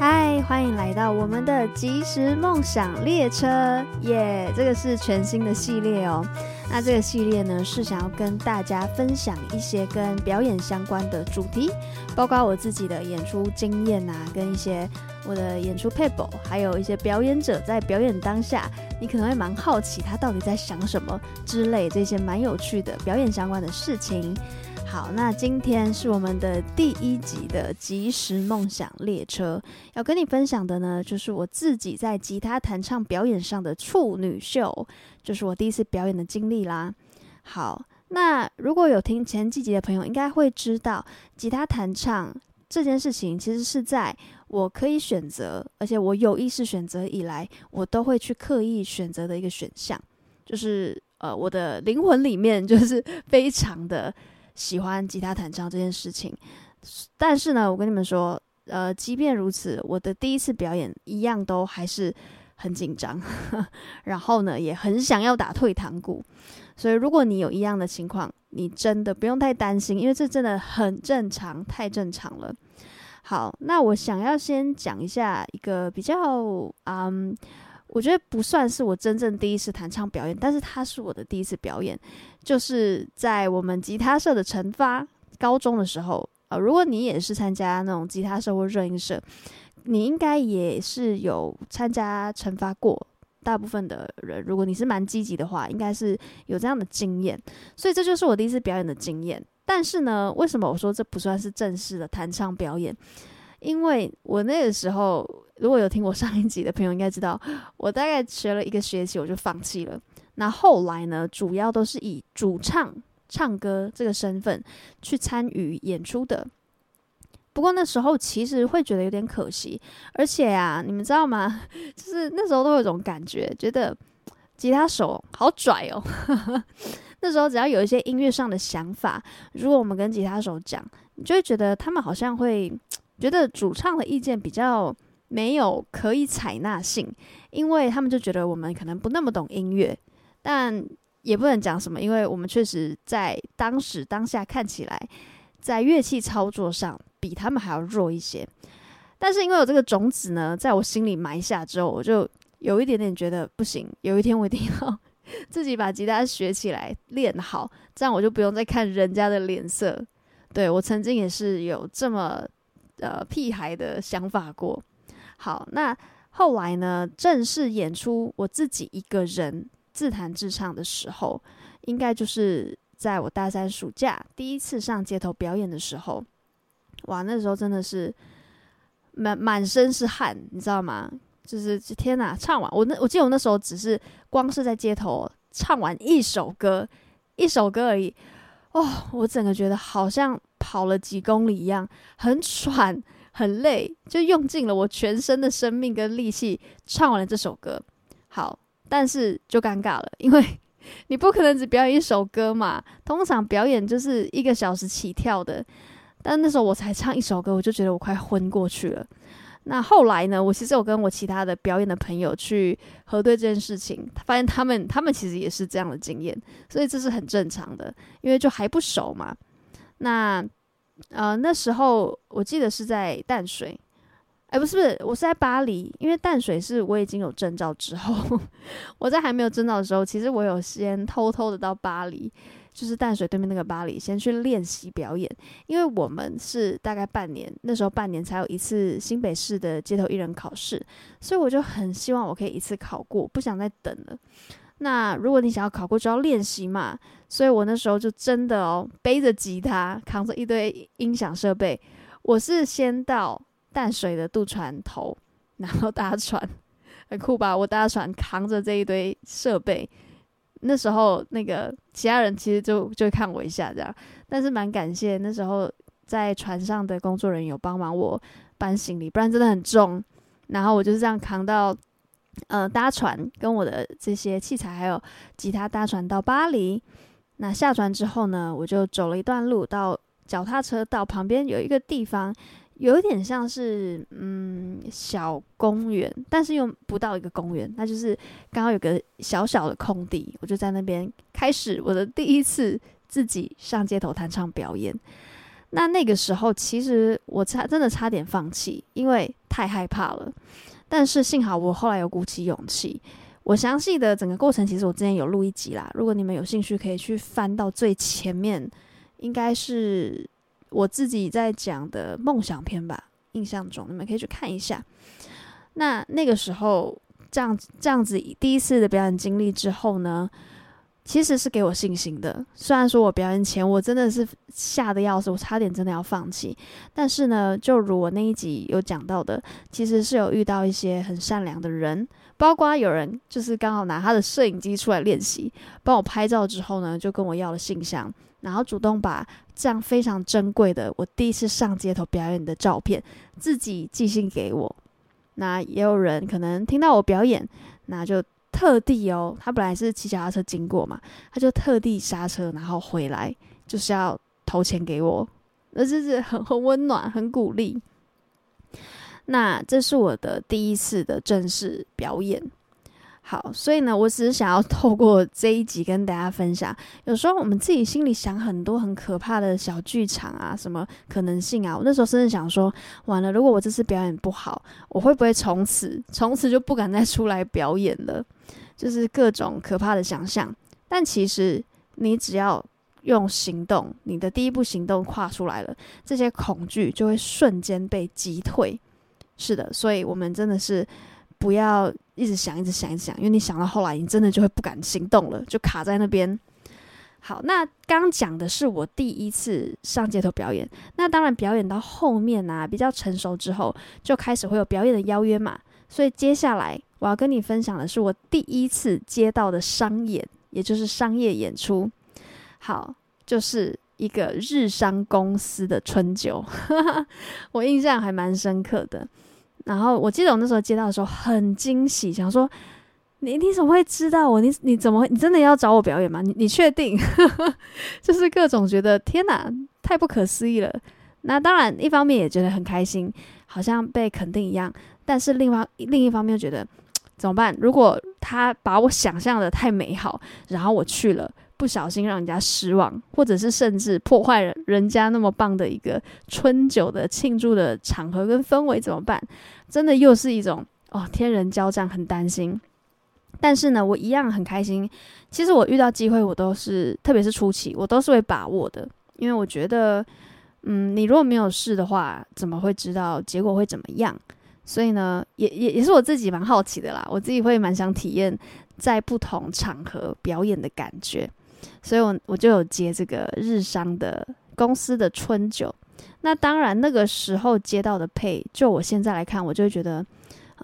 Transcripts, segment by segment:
嗨，欢迎来到我们的即时梦想列车，耶！这个是全新的系列哦。那这个系列呢，是想要跟大家分享一些跟表演相关的主题，包括我自己的演出经验啊，跟一些我的演出撇步，还有一些表演者在表演当下，你可能会蛮好奇他到底在想什么之类这些蛮有趣的表演相关的事情。好，那今天是我们的第一集的即时梦想列车，要跟你分享的呢，就是我自己在吉他弹唱表演上的处女秀，就是我第一次表演的经历啦。好，那如果有听前几集的朋友，应该会知道，吉他弹唱这件事情，其实是在我可以选择，而且我有意识选择以来，我都会去刻意选择的一个选项，就是呃，我的灵魂里面就是非常的。喜欢吉他弹唱这件事情，但是呢，我跟你们说，呃，即便如此，我的第一次表演一样都还是很紧张，然后呢，也很想要打退堂鼓。所以，如果你有一样的情况，你真的不用太担心，因为这真的很正常，太正常了。好，那我想要先讲一下一个比较，嗯。我觉得不算是我真正第一次弹唱表演，但是它是我的第一次表演，就是在我们吉他社的成发高中的时候。呃，如果你也是参加那种吉他社或热音社，你应该也是有参加成发过。大部分的人，如果你是蛮积极的话，应该是有这样的经验。所以这就是我第一次表演的经验。但是呢，为什么我说这不算是正式的弹唱表演？因为我那个时候。如果有听我上一集的朋友，应该知道我大概学了一个学期，我就放弃了。那后来呢，主要都是以主唱唱歌这个身份去参与演出的。不过那时候其实会觉得有点可惜，而且呀，你们知道吗？就是那时候都有种感觉，觉得吉他手好拽哦。那时候只要有一些音乐上的想法，如果我们跟吉他手讲，你就会觉得他们好像会觉得主唱的意见比较。没有可以采纳性，因为他们就觉得我们可能不那么懂音乐，但也不能讲什么，因为我们确实在当时当下看起来，在乐器操作上比他们还要弱一些。但是因为有这个种子呢，在我心里埋下之后，我就有一点点觉得不行，有一天我一定要 自己把吉他学起来练好，这样我就不用再看人家的脸色。对，我曾经也是有这么呃屁孩的想法过。好，那后来呢？正式演出，我自己一个人自弹自唱的时候，应该就是在我大三暑假第一次上街头表演的时候。哇，那时候真的是满满身是汗，你知道吗？就是天哪！唱完我那，我记得我那时候只是光是在街头唱完一首歌，一首歌而已。哦，我整个觉得好像跑了几公里一样，很喘。很累，就用尽了我全身的生命跟力气唱完了这首歌。好，但是就尴尬了，因为 你不可能只表演一首歌嘛。通常表演就是一个小时起跳的，但那时候我才唱一首歌，我就觉得我快昏过去了。那后来呢，我其实有跟我其他的表演的朋友去核对这件事情，发现他们他们其实也是这样的经验，所以这是很正常的，因为就还不熟嘛。那。呃，那时候我记得是在淡水，哎，不是不是，我是在巴黎，因为淡水是我已经有证照之后，我在还没有证照的时候，其实我有先偷偷的到巴黎，就是淡水对面那个巴黎，先去练习表演，因为我们是大概半年，那时候半年才有一次新北市的街头艺人考试，所以我就很希望我可以一次考过，不想再等了。那如果你想要考过，就要练习嘛。所以我那时候就真的哦，背着吉他，扛着一堆音响设备。我是先到淡水的渡船头，然后搭船，很酷吧？我搭船扛着这一堆设备。那时候那个其他人其实就就看我一下这样，但是蛮感谢那时候在船上的工作人员有帮忙我搬行李，不然真的很重。然后我就是这样扛到。呃，搭船跟我的这些器材还有吉他搭船到巴黎。那下船之后呢，我就走了一段路到脚踏车道旁边有一个地方，有点像是嗯小公园，但是又不到一个公园，那就是刚好有个小小的空地，我就在那边开始我的第一次自己上街头弹唱表演。那那个时候，其实我差真的差点放弃，因为太害怕了。但是幸好我后来有鼓起勇气。我详细的整个过程，其实我之前有录一集啦。如果你们有兴趣，可以去翻到最前面，应该是我自己在讲的梦想篇吧。印象中，你们可以去看一下。那那个时候，这样这样子第一次的表演经历之后呢，其实是给我信心的。虽然说我表演前我真的是吓得要死，我差点真的要放弃。但是呢，就如我那一集有讲到的，其实是有遇到一些很善良的人。包括有人就是刚好拿他的摄影机出来练习，帮我拍照之后呢，就跟我要了信箱，然后主动把这样非常珍贵的我第一次上街头表演的照片自己寄信给我。那也有人可能听到我表演，那就特地哦，他本来是骑脚踏车经过嘛，他就特地刹车，然后回来就是要投钱给我，那就是很很温暖，很鼓励。那这是我的第一次的正式表演，好，所以呢，我只是想要 透过这一集跟大家分享，有时候我们自己心里想很多很可怕的小剧场啊，什么可能性啊，我那时候甚至想说，完了，如果我这次表演不好，我会不会从此从此就不敢再出来表演了？就是各种可怕的想象。但其实你只要用行动，你的第一步行动跨出来了，这些恐惧就会瞬间被击退。是的，所以我们真的是不要一直想，一直想，一直想，因为你想到后来，你真的就会不敢行动了，就卡在那边。好，那刚讲的是我第一次上街头表演，那当然表演到后面啊，比较成熟之后，就开始会有表演的邀约嘛。所以接下来我要跟你分享的是我第一次接到的商演，也就是商业演出。好，就是一个日商公司的春酒，我印象还蛮深刻的。然后我记得我那时候接到的时候很惊喜，想说你你怎么会知道我？你你怎么你真的要找我表演吗？你你确定？就是各种觉得天哪，太不可思议了。那当然一方面也觉得很开心，好像被肯定一样。但是另外另一方面又觉得怎么办？如果他把我想象的太美好，然后我去了。不小心让人家失望，或者是甚至破坏人人家那么棒的一个春酒的庆祝的场合跟氛围怎么办？真的又是一种哦，天人交战，很担心。但是呢，我一样很开心。其实我遇到机会，我都是，特别是初期，我都是会把握的，因为我觉得，嗯，你如果没有试的话，怎么会知道结果会怎么样？所以呢，也也也是我自己蛮好奇的啦，我自己会蛮想体验在不同场合表演的感觉。所以我，我就有接这个日商的公司的春酒。那当然，那个时候接到的配，就我现在来看，我就会觉得，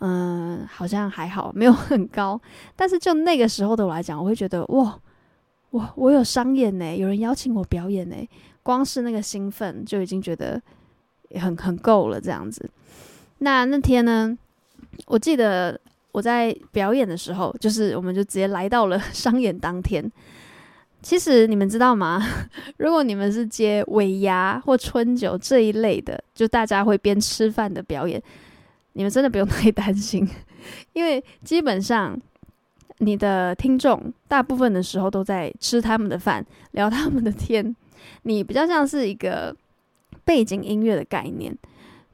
嗯、好像还好，没有很高。但是，就那个时候的我来讲，我会觉得，哇，我我有商演呢，有人邀请我表演呢，光是那个兴奋就已经觉得很很够了，这样子。那那天呢，我记得我在表演的时候，就是我们就直接来到了商演当天。其实你们知道吗？如果你们是接尾牙或春酒这一类的，就大家会边吃饭的表演，你们真的不用太担心，因为基本上你的听众大部分的时候都在吃他们的饭，聊他们的天，你比较像是一个背景音乐的概念，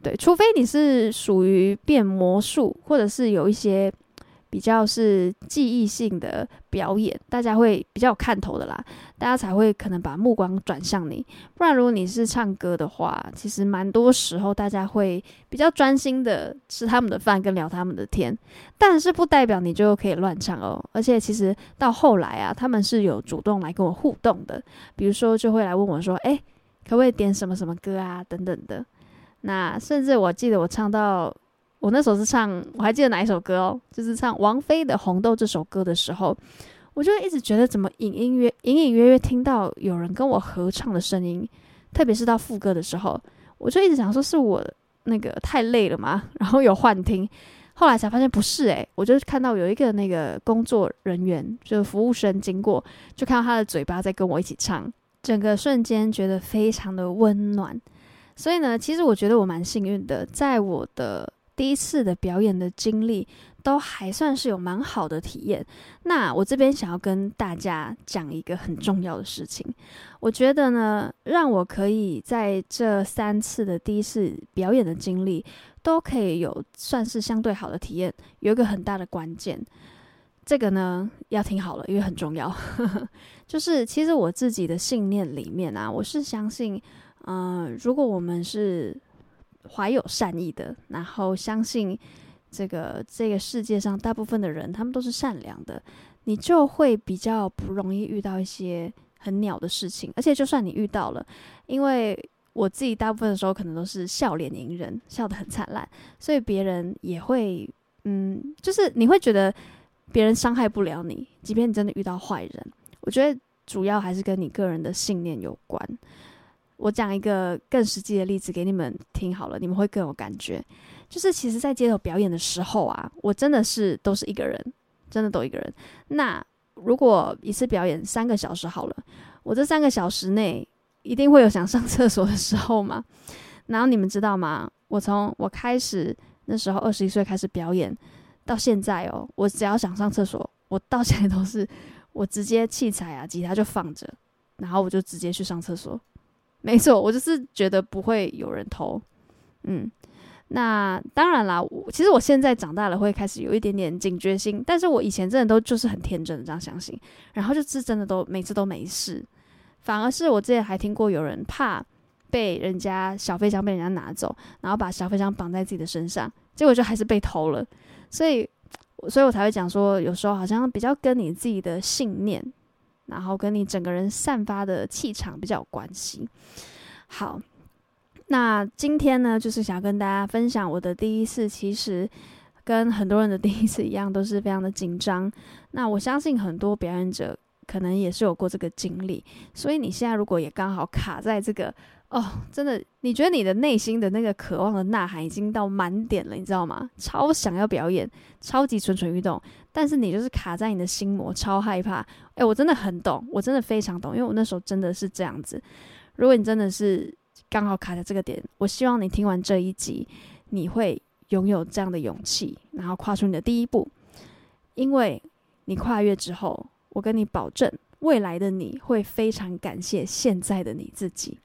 对，除非你是属于变魔术，或者是有一些。比较是记忆性的表演，大家会比较有看头的啦，大家才会可能把目光转向你。不然，如果你是唱歌的话，其实蛮多时候大家会比较专心的吃他们的饭跟聊他们的天。但是不代表你就可以乱唱哦。而且其实到后来啊，他们是有主动来跟我互动的，比如说就会来问我说：“诶，可不可以点什么什么歌啊？”等等的。那甚至我记得我唱到。我那时候是唱，我还记得哪一首歌哦，就是唱王菲的《红豆》这首歌的时候，我就一直觉得怎么隐隐约隐隐约约听到有人跟我合唱的声音，特别是到副歌的时候，我就一直想说是我那个太累了嘛，然后有幻听，后来才发现不是诶，我就看到有一个那个工作人员，就是服务生经过，就看到他的嘴巴在跟我一起唱，整个瞬间觉得非常的温暖，所以呢，其实我觉得我蛮幸运的，在我的。第一次的表演的经历都还算是有蛮好的体验。那我这边想要跟大家讲一个很重要的事情，我觉得呢，让我可以在这三次的第一次表演的经历都可以有算是相对好的体验，有一个很大的关键。这个呢，要听好了，因为很重要。就是其实我自己的信念里面啊，我是相信，嗯、如果我们是怀有善意的，然后相信这个这个世界上大部分的人他们都是善良的，你就会比较不容易遇到一些很鸟的事情。而且就算你遇到了，因为我自己大部分的时候可能都是笑脸迎人，笑得很灿烂，所以别人也会，嗯，就是你会觉得别人伤害不了你，即便你真的遇到坏人。我觉得主要还是跟你个人的信念有关。我讲一个更实际的例子给你们听好了，你们会更有感觉。就是其实，在街头表演的时候啊，我真的是都是一个人，真的都一个人。那如果一次表演三个小时好了，我这三个小时内一定会有想上厕所的时候嘛。然后你们知道吗？我从我开始那时候二十一岁开始表演到现在哦，我只要想上厕所，我到现在都是我直接器材啊，吉他就放着，然后我就直接去上厕所。没错，我就是觉得不会有人偷，嗯，那当然啦，我其实我现在长大了会开始有一点点警觉心，但是我以前真的都就是很天真的这样相信，然后就是真的都每次都没事，反而是我之前还听过有人怕被人家小飞枪被人家拿走，然后把小飞枪绑在自己的身上，结果就还是被偷了，所以，所以我才会讲说，有时候好像比较跟你自己的信念。然后跟你整个人散发的气场比较有关系。好，那今天呢，就是想跟大家分享我的第一次，其实跟很多人的第一次一样，都是非常的紧张。那我相信很多表演者可能也是有过这个经历，所以你现在如果也刚好卡在这个。哦，真的，你觉得你的内心的那个渴望的呐喊已经到满点了，你知道吗？超想要表演，超级蠢蠢欲动，但是你就是卡在你的心魔，超害怕。诶，我真的很懂，我真的非常懂，因为我那时候真的是这样子。如果你真的是刚好卡在这个点，我希望你听完这一集，你会拥有这样的勇气，然后跨出你的第一步，因为你跨越之后，我跟你保证，未来的你会非常感谢现在的你自己。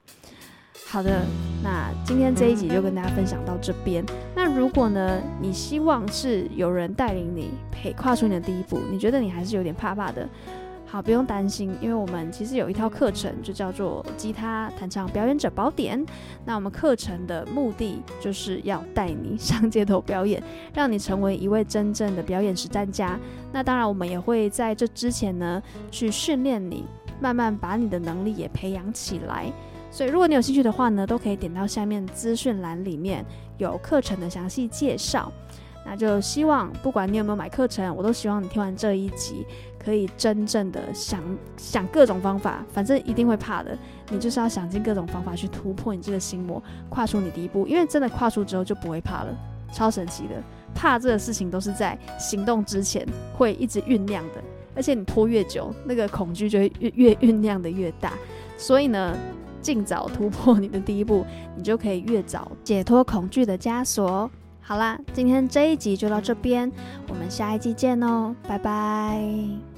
好的，那今天这一集就跟大家分享到这边。那如果呢，你希望是有人带领你陪跨出你的第一步，你觉得你还是有点怕怕的，好，不用担心，因为我们其实有一套课程，就叫做《吉他弹唱表演者宝典》。那我们课程的目的就是要带你上街头表演，让你成为一位真正的表演实战家。那当然，我们也会在这之前呢，去训练你，慢慢把你的能力也培养起来。所以，如果你有兴趣的话呢，都可以点到下面资讯栏里面有课程的详细介绍。那就希望，不管你有没有买课程，我都希望你听完这一集，可以真正的想想各种方法，反正一定会怕的，你就是要想尽各种方法去突破你这个心魔，跨出你第一步。因为真的跨出之后就不会怕了，超神奇的。怕这个事情都是在行动之前会一直酝酿的，而且你拖越久，那个恐惧就会越越酝酿的越大。所以呢，尽早突破你的第一步，你就可以越早解脱恐惧的枷锁。好啦，今天这一集就到这边，我们下一集见哦，拜拜。